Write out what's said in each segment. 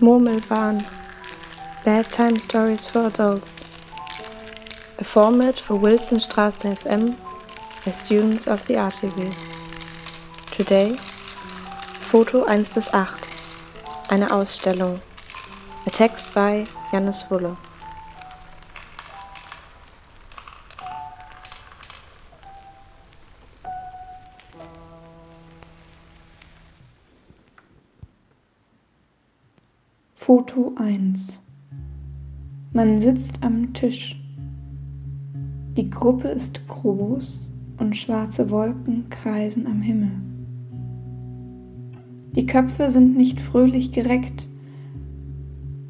Murmelbahn Bedtime Stories for Adults. A format for Wilsonstraße FM by students of the RTV. Today Foto 1 bis 8 Eine Ausstellung. A text by Janis Wulle Foto 1 Man sitzt am Tisch. Die Gruppe ist groß und schwarze Wolken kreisen am Himmel. Die Köpfe sind nicht fröhlich gereckt,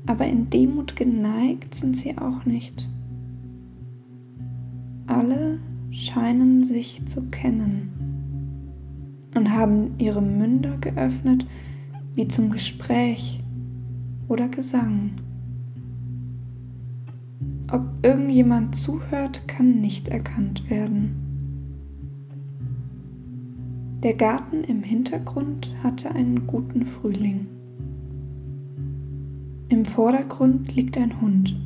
aber in Demut geneigt sind sie auch nicht. Alle scheinen sich zu kennen und haben ihre Münder geöffnet wie zum Gespräch oder Gesang. Ob irgendjemand zuhört, kann nicht erkannt werden. Der Garten im Hintergrund hatte einen guten Frühling. Im Vordergrund liegt ein Hund.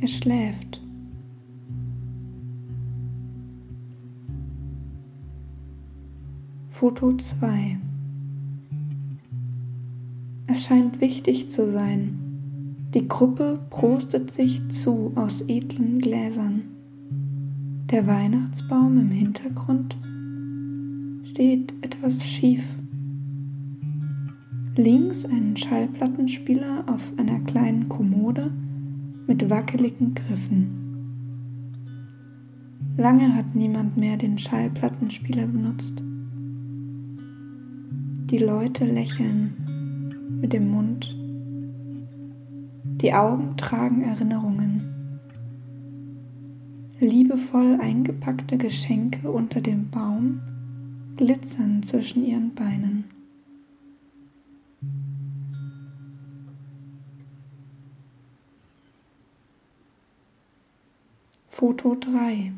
Er schläft. Foto 2 es scheint wichtig zu sein. Die Gruppe prostet sich zu aus edlen Gläsern. Der Weihnachtsbaum im Hintergrund steht etwas schief. Links ein Schallplattenspieler auf einer kleinen Kommode mit wackeligen Griffen. Lange hat niemand mehr den Schallplattenspieler benutzt. Die Leute lächeln mit dem Mund. Die Augen tragen Erinnerungen. Liebevoll eingepackte Geschenke unter dem Baum glitzern zwischen ihren Beinen. Foto 3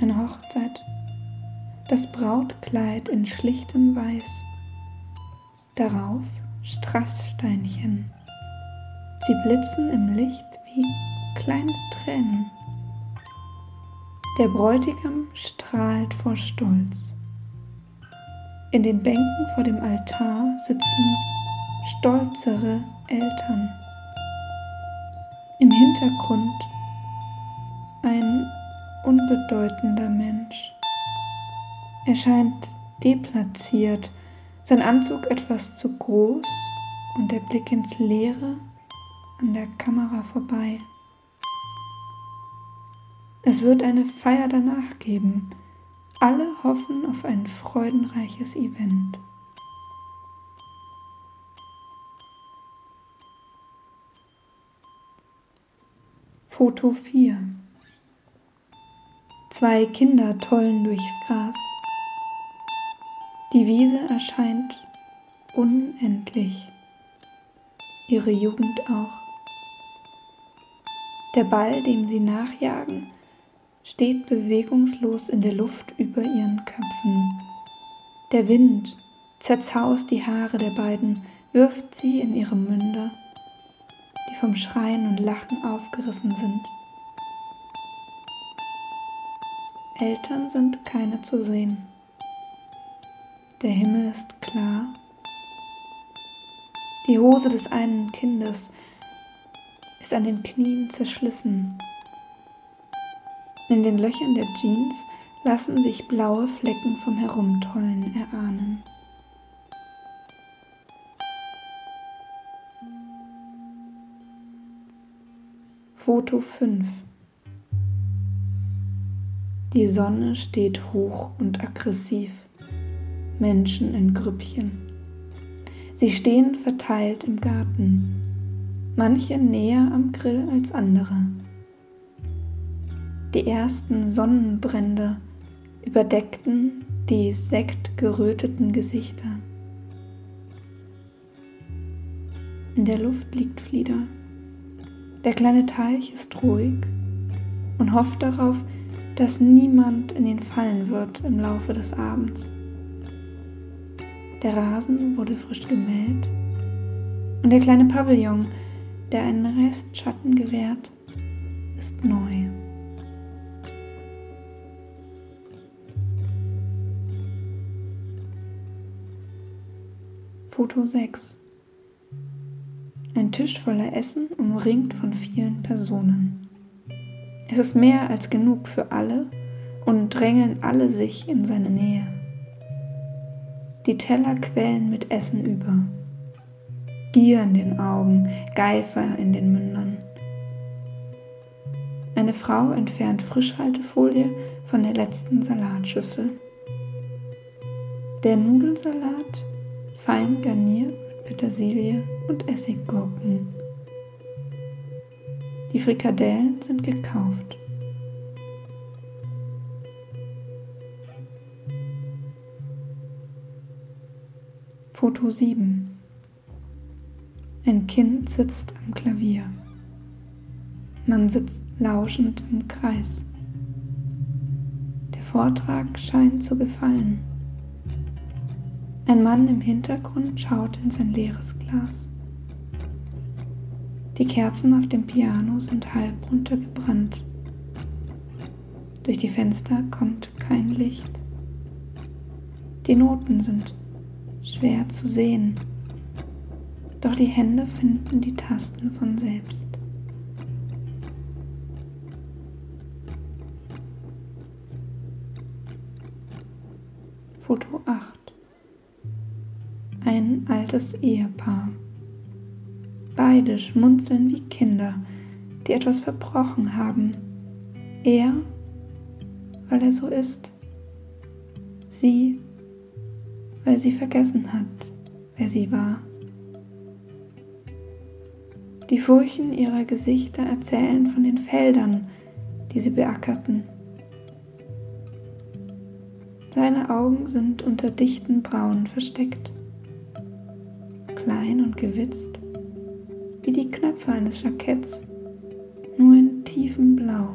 Eine Hochzeit. Das Brautkleid in schlichtem Weiß darauf Strasssteinchen. Sie blitzen im Licht wie kleine Tränen. Der Bräutigam strahlt vor Stolz. In den Bänken vor dem Altar sitzen stolzere Eltern. Im Hintergrund ein unbedeutender Mensch. Er scheint deplatziert, sein Anzug etwas zu groß und der Blick ins Leere an der Kamera vorbei. Es wird eine Feier danach geben. Alle hoffen auf ein freudenreiches Event. Foto 4 Zwei Kinder tollen durchs Gras. Die Wiese erscheint unendlich, ihre Jugend auch. Der Ball, dem sie nachjagen, steht bewegungslos in der Luft über ihren Köpfen. Der Wind zerzaust die Haare der beiden, wirft sie in ihre Münder, die vom Schreien und Lachen aufgerissen sind. Eltern sind keine zu sehen. Der Himmel ist klar. Die Hose des einen Kindes ist an den Knien zerschlissen. In den Löchern der Jeans lassen sich blaue Flecken vom Herumtollen erahnen. Foto 5 Die Sonne steht hoch und aggressiv. Menschen in Grüppchen. Sie stehen verteilt im Garten, manche näher am Grill als andere. Die ersten Sonnenbrände überdeckten die sektgeröteten Gesichter. In der Luft liegt Flieder. Der kleine Teich ist ruhig und hofft darauf, dass niemand in ihn fallen wird im Laufe des Abends. Der Rasen wurde frisch gemäht. Und der kleine Pavillon, der einen Restschatten gewährt, ist neu. Foto 6 Ein Tisch voller Essen umringt von vielen Personen. Es ist mehr als genug für alle und drängeln alle sich in seine Nähe. Die Teller quellen mit Essen über. Gier in den Augen, Geifer in den Mündern. Eine Frau entfernt Frischhaltefolie von der letzten Salatschüssel. Der Nudelsalat fein garniert mit Petersilie und Essiggurken. Die Frikadellen sind gekauft. Foto 7 Ein Kind sitzt am Klavier. Man sitzt lauschend im Kreis. Der Vortrag scheint zu gefallen. Ein Mann im Hintergrund schaut in sein leeres Glas. Die Kerzen auf dem Piano sind halb runtergebrannt. Durch die Fenster kommt kein Licht. Die Noten sind schwer zu sehen, doch die Hände finden die Tasten von selbst. Foto 8 ein altes Ehepaar. Beide schmunzeln wie Kinder, die etwas verbrochen haben. Er, weil er so ist. Sie, weil sie vergessen hat, wer sie war. Die Furchen ihrer Gesichter erzählen von den Feldern, die sie beackerten. Seine Augen sind unter dichten Brauen versteckt klein und gewitzt, wie die Knöpfe eines Jacketts, nur in tiefem Blau.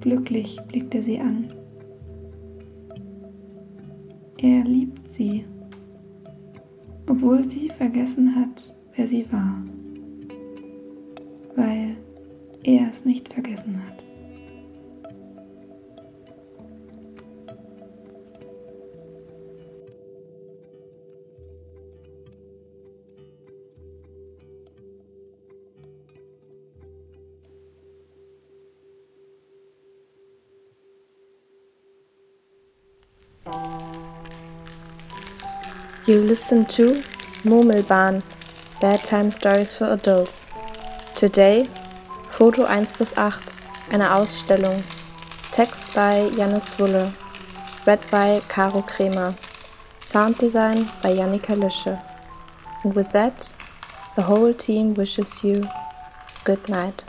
Glücklich blickt er sie an. Er liebt sie, obwohl sie vergessen hat, wer sie war, weil er es nicht vergessen hat. You listen to Murmelbahn Bedtime Stories for Adults. Today, Foto 1 bis 8, eine Ausstellung. Text by Janis Wulle. Read by Caro Kremer. Sound design by Janika Lüsche. And with that, the whole team wishes you good night.